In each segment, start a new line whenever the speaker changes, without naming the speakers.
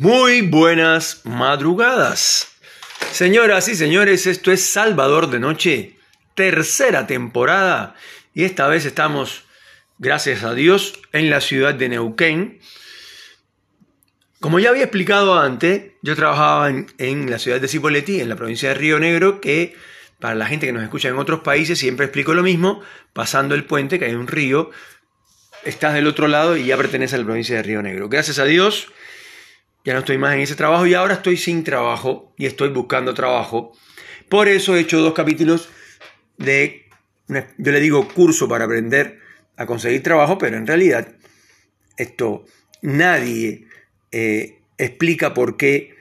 Muy buenas madrugadas. Señoras y señores, esto es Salvador de Noche, tercera temporada, y esta vez estamos, gracias a Dios, en la ciudad de Neuquén. Como ya había explicado antes, yo trabajaba en, la ciudad de Cipolletti, en la provincia de Río Negro, que para la gente que nos escucha en otros países siempre explico lo mismo, pasando el puente, que hay un río, estás del otro lado y ya pertenece a la provincia de Río Negro. Gracias a Dios, ya no estoy más en ese trabajo y ahora estoy sin trabajo y estoy buscando trabajo. Por eso he hecho dos capítulos de, yo le digo curso para aprender a conseguir trabajo, pero en realidad esto nadie eh, explica por qué,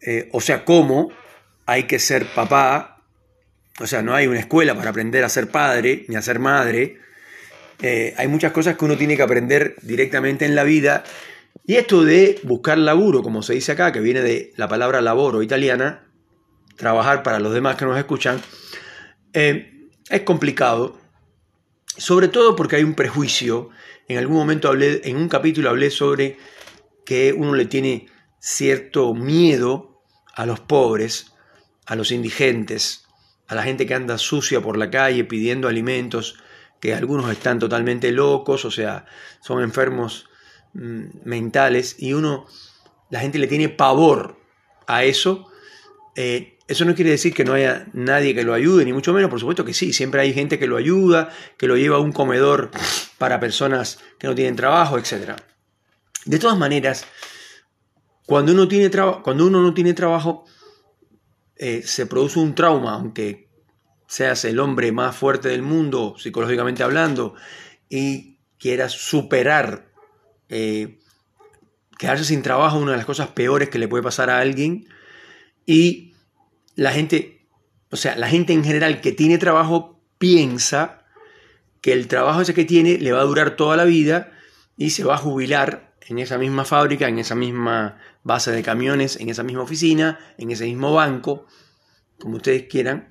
eh, o sea, cómo hay que ser papá, o sea, no hay una escuela para aprender a ser padre ni a ser madre. Eh, hay muchas cosas que uno tiene que aprender directamente en la vida y esto de buscar laburo, como se dice acá, que viene de la palabra laboro italiana, trabajar para los demás que nos escuchan, eh, es complicado, sobre todo porque hay un prejuicio. En algún momento hablé, en un capítulo hablé sobre que uno le tiene cierto miedo a los pobres, a los indigentes, a la gente que anda sucia por la calle pidiendo alimentos, que algunos están totalmente locos, o sea, son enfermos mentales y uno, la gente le tiene pavor a eso, eh, eso no quiere decir que no haya nadie que lo ayude, ni mucho menos, por supuesto que sí, siempre hay gente que lo ayuda, que lo lleva a un comedor para personas que no tienen trabajo, etc. De todas maneras, cuando uno, tiene cuando uno no tiene trabajo, eh, se produce un trauma, aunque seas el hombre más fuerte del mundo, psicológicamente hablando, y quieras superar eh, quedarse sin trabajo es una de las cosas peores que le puede pasar a alguien. Y la gente, o sea, la gente en general que tiene trabajo piensa que el trabajo ese que tiene le va a durar toda la vida y se va a jubilar en esa misma fábrica, en esa misma base de camiones, en esa misma oficina, en ese mismo banco, como ustedes quieran.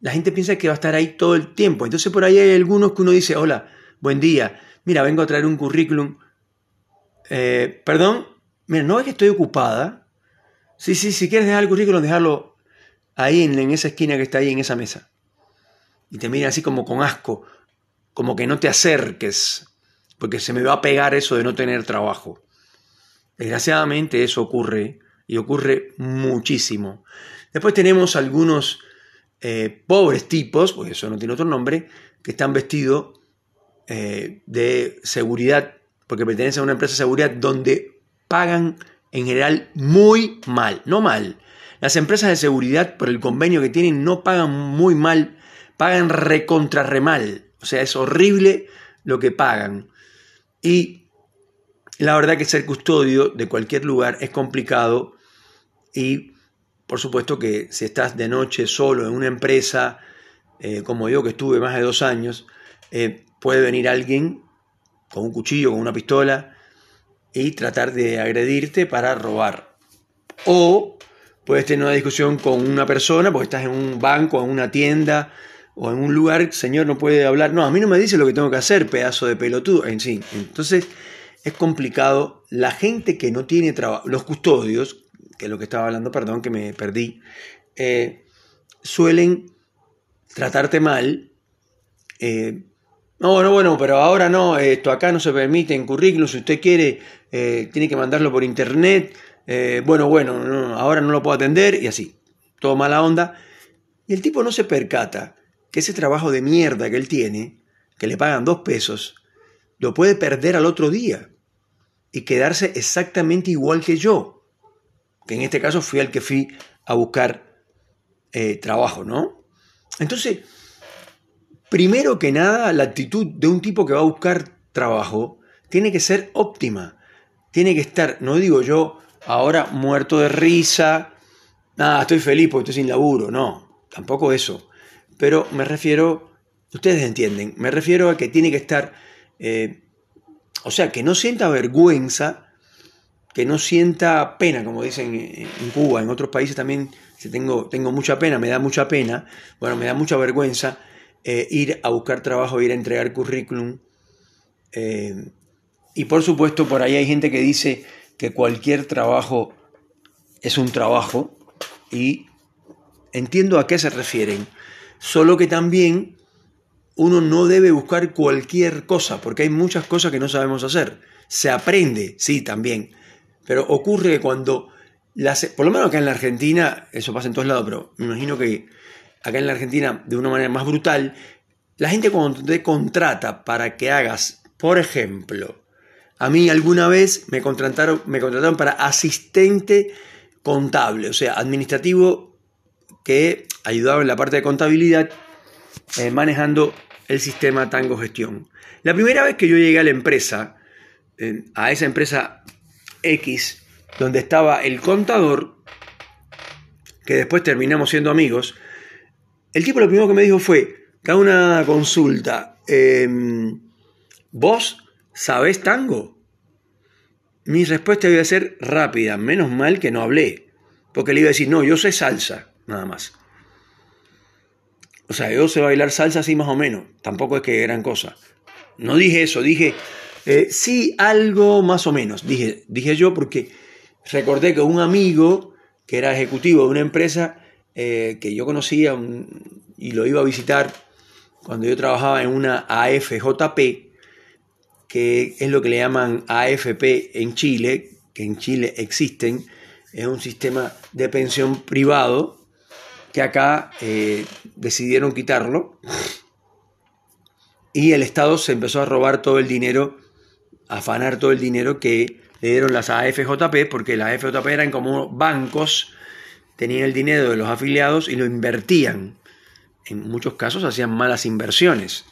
La gente piensa que va a estar ahí todo el tiempo. Entonces por ahí hay algunos que uno dice, hola, buen día, mira, vengo a traer un currículum eh, perdón, mira, no es que estoy ocupada. Sí, sí, si quieres dejar el currículum, dejarlo ahí en, esa esquina que está ahí en esa mesa. Y te miran así como con asco, como que no te acerques, porque se me va a pegar eso de no tener trabajo. Desgraciadamente eso ocurre y ocurre muchísimo. Después tenemos algunos eh, pobres tipos, porque eso no tiene otro nombre, que están vestidos eh, de seguridad porque pertenece a una empresa de seguridad donde pagan en general muy mal, no mal. Las empresas de seguridad, por el convenio que tienen, no pagan muy mal, pagan recontra. O sea, es horrible lo que pagan. Y la verdad que ser custodio de cualquier lugar es complicado y por supuesto que si estás de noche solo en una empresa, eh, como yo que estuve más de dos años, eh, puede venir alguien con un cuchillo, con una pistola, y tratar de agredirte para robar. O puedes tener una discusión con una persona, porque estás en un banco, en una tienda o en un lugar, señor no puede hablar, no, a mí no me dice lo que tengo que hacer, pedazo de pelotudo, en sí. Entonces es complicado. La gente que no tiene trabajo, los custodios, que es lo que estaba hablando, perdón que me perdí, eh, suelen tratarte mal, eh, no, no, bueno, pero ahora no, esto acá no se permite en currículum, si usted quiere, eh, tiene que mandarlo por internet, eh, bueno, bueno, ahora no lo puedo atender y así, todo mala onda. Y el tipo no se percata que ese trabajo de mierda que él tiene, que le pagan dos pesos, lo puede perder al otro día y quedarse exactamente igual que yo, que en este caso fui al que fui a buscar eh, trabajo, ¿no? Entonces, Primero que nada, la actitud de un tipo que va a buscar trabajo tiene que ser óptima. Tiene que estar, no digo yo, ahora muerto de risa, nada, estoy feliz porque estoy sin laburo, no, tampoco eso. Pero me refiero, ustedes entienden, me refiero a que tiene que estar, eh, o sea, que no sienta vergüenza, que no sienta pena, como dicen en Cuba, en otros países también tengo, tengo mucha pena, me da mucha pena, bueno, me da mucha vergüenza eh, ir a buscar trabajo, ir a entregar currículum. Eh, y por supuesto, por ahí hay gente que dice que cualquier trabajo es un trabajo y entiendo a qué se refieren, solo que también uno no debe buscar cualquier cosa, porque hay muchas cosas que no sabemos hacer. Se aprende, sí, también, pero ocurre cuando, las, por lo menos acá en la Argentina, eso pasa en todos lados, pero me imagino que acá en la Argentina, de una manera más brutal, la gente te contrata para que hagas, por ejemplo, a mí alguna vez me contrataron, me contrataron para asistente contable, o sea, administrativo que ayudaba en la parte de contabilidad eh, manejando el sistema Tango Gestión. La primera vez que yo llegué a la empresa, a esa empresa X, donde estaba el contador, que después terminamos siendo amigos, el tipo lo primero que me dijo fue, da una consulta, em, ¿vos sabés tango? Mi respuesta iba a ser rápida, menos mal que no hablé, porque le iba a decir, no, yo sé salsa, nada más. O sea, yo sé bailar salsa así más o menos, tampoco es que gran cosa. No dije eso, dije, eh, sí, algo más o menos, dije, dije yo porque recordé que un amigo que era ejecutivo de una empresa eh, que yo conocía y lo iba a visitar cuando yo trabajaba en una AFJP, que es lo que le llaman AFP en Chile, que en Chile existen, es un sistema de pensión privado que acá eh, decidieron quitarlo y el Estado se empezó a robar todo el dinero, a afanar todo el dinero que le dieron las AFJP, porque las AFJP eran como bancos, tenían el dinero de los afiliados y lo invertían. En muchos casos hacían malas inversiones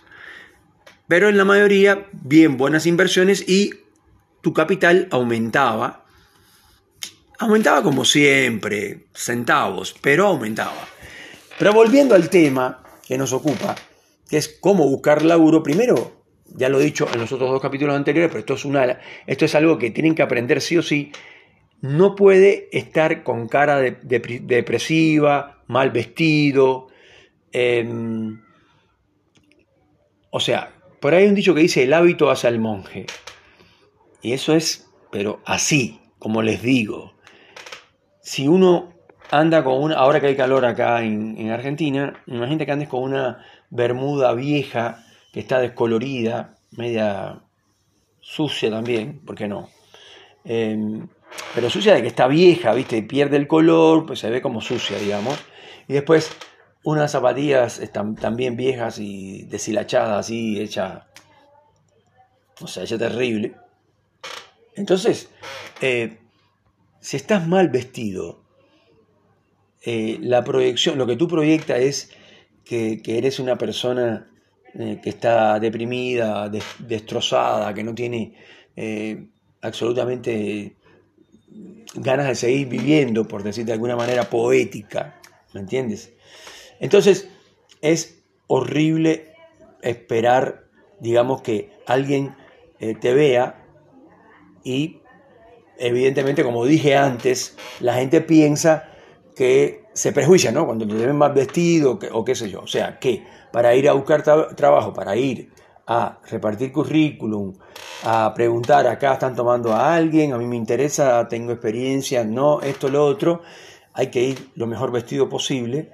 pero en la mayoría bien buenas inversiones y tu capital aumentaba. Aumentaba como siempre, centavos, pero aumentaba. Pero volviendo al tema que nos ocupa, que es cómo buscar laburo, primero, ya lo he dicho en los otros dos capítulos anteriores, pero esto es, una, esto es algo que tienen que aprender sí o sí, no puede estar con cara de, depresiva, mal vestido. Em, o sea, por ahí hay un dicho que dice, el hábito hace al monje. Y eso es, pero así, como les digo. Si uno anda con una, ahora que hay calor acá en, Argentina, imagínate que andes con una bermuda vieja que está descolorida, media sucia también, ¿por qué no? Em, pero sucia de que está vieja, ¿viste? Y pierde el color, pues se ve como sucia, digamos. Y después unas zapatillas están también viejas y deshilachadas, así, hecha, o sea, hecha terrible. Entonces, eh, si estás mal vestido, eh, la proyección, lo que tú proyectas es que, eres una persona eh, que está deprimida, destrozada, que no tiene absolutamente ganas de seguir viviendo, por decir de alguna manera poética, ¿me entiendes? Entonces, es horrible esperar, digamos, que alguien eh, te vea y, evidentemente, como dije antes, la gente piensa que se prejuicia, ¿no? Cuando te ven más vestido o qué sé yo. O sea, que para ir a buscar trabajo, para ir a repartir currículum, a preguntar, acá están tomando a alguien, a mí me interesa, tengo experiencia, no, esto, lo otro, hay que ir lo mejor vestido posible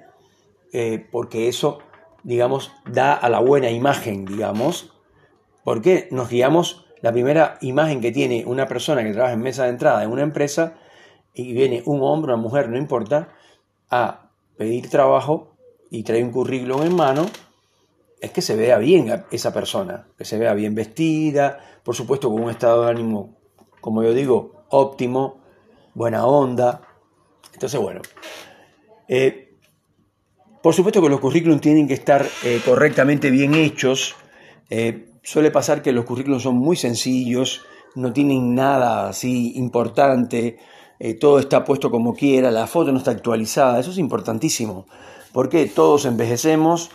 eh, porque eso, digamos, da a la buena imagen, digamos, porque nos guiamos, la primera imagen que tiene una persona que trabaja en mesa de entrada en una empresa y viene un hombre, una mujer, no importa, a pedir trabajo y trae un currículum en mano, es que se vea bien esa persona, que se vea bien vestida, por supuesto con un estado de ánimo, como yo digo, óptimo, buena onda. Entonces, bueno, eh, por supuesto que los currículums tienen que estar eh, correctamente bien hechos. Eh, suele pasar que los currículums son muy sencillos, no tienen nada así importante, todo está puesto como quiera, la foto no está actualizada, eso es importantísimo, porque todos envejecemos,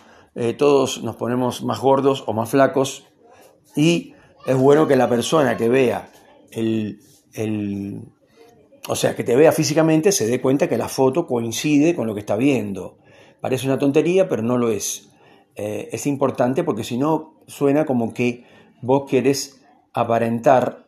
todos nos ponemos más gordos o más flacos y es bueno que la persona que vea el, el o sea, que te vea físicamente se dé cuenta que la foto coincide con lo que está viendo. Parece una tontería, pero no lo es. Eh, es importante porque si no suena como que vos querés aparentar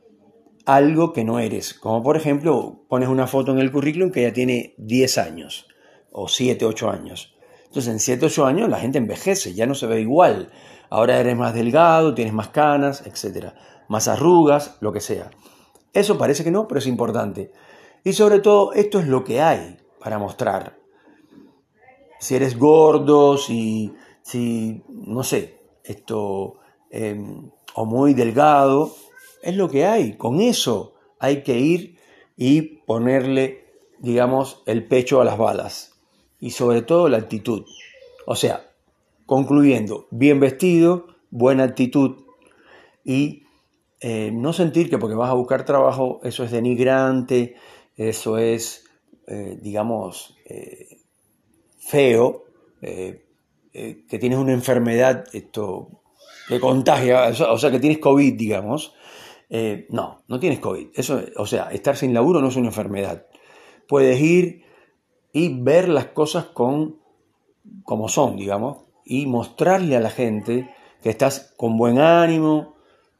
algo que no eres. Como por ejemplo, pones una foto en el currículum que ya tiene 10 años o 7, 8 años. Entonces en 7, 8 años la gente envejece, ya no se ve igual. Ahora eres más delgado, tienes más canas, etc. Más arrugas, lo que sea. Eso parece que no, pero es importante. Y sobre todo, esto es lo que hay para mostrar. Si eres gordo, si, si no sé, esto, em, o muy delgado, es lo que hay. Con eso hay que ir y ponerle, digamos, el pecho a las balas. Y sobre todo la actitud. O sea, concluyendo, bien vestido, buena actitud y eh, no sentir que porque vas a buscar trabajo eso es denigrante, eso es, eh, digamos, eh, feo, que tienes una enfermedad esto, que contagia, o sea, que tienes COVID, digamos. no, no tienes COVID. Eso, o sea, estar sin laburo no es una enfermedad. Puedes ir y ver las cosas con, como son, digamos, y mostrarle a la gente que estás con buen ánimo,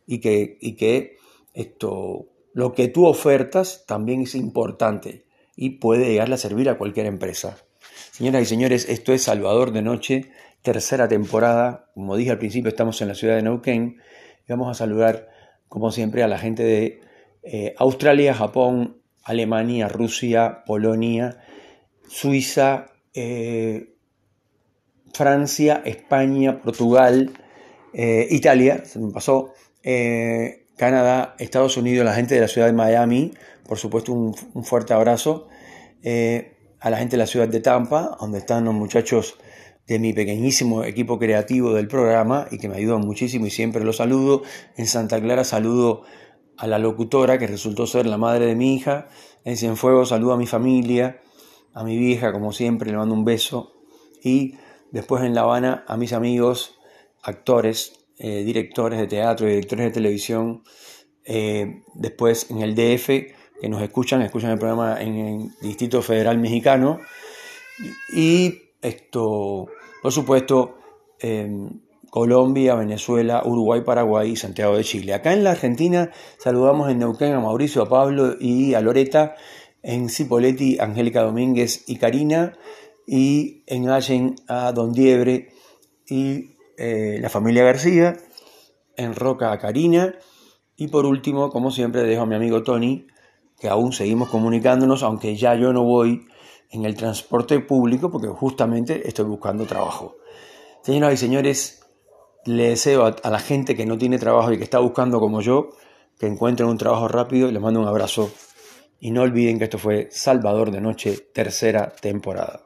y que, y que esto, lo que tú ofertas también es importante y puede llegarle a servir a cualquier empresa. Señoras y señores, esto es Salvador de Noche, tercera temporada. Como dije al principio, estamos en la ciudad de Neuquén vamos a saludar, como siempre, a la gente de eh, Australia, Japón, Alemania, Rusia, Polonia, Suiza, eh, Francia, España, Portugal, eh, Italia, se me pasó, eh, Canadá, Estados Unidos, la gente de la ciudad de Miami, por supuesto un, fuerte abrazo, a la gente de la ciudad de Tampa, donde están los muchachos de mi pequeñísimo equipo creativo del programa y que me ayudan muchísimo y siempre los saludo. En Santa Clara saludo a la locutora que resultó ser la madre de mi hija. En Cienfuegos saludo a mi familia, a mi vieja como siempre, le mando un beso. Y después en La Habana a mis amigos, actores, eh, directores de teatro, directores de televisión, eh, después en el DF, que nos escuchan, escuchan el programa en el Distrito Federal Mexicano, y esto, por supuesto, Colombia, Venezuela, Uruguay, Paraguay y Santiago de Chile. Acá en la Argentina saludamos en Neuquén a Mauricio, a Pablo y a Loreta, en Cipoletti, Angélica Domínguez y Karina, y en Allen a Don Diebre y eh, la familia García, en Roca a Karina y por último, como siempre, dejo a mi amigo Tony, que aún seguimos comunicándonos, aunque ya yo no voy en el transporte público porque justamente estoy buscando trabajo. Señoras y señores, le deseo a, la gente que no tiene trabajo y que está buscando como yo, que encuentren un trabajo rápido y les mando un abrazo. Y no olviden que esto fue Salvador de Noche, tercera temporada.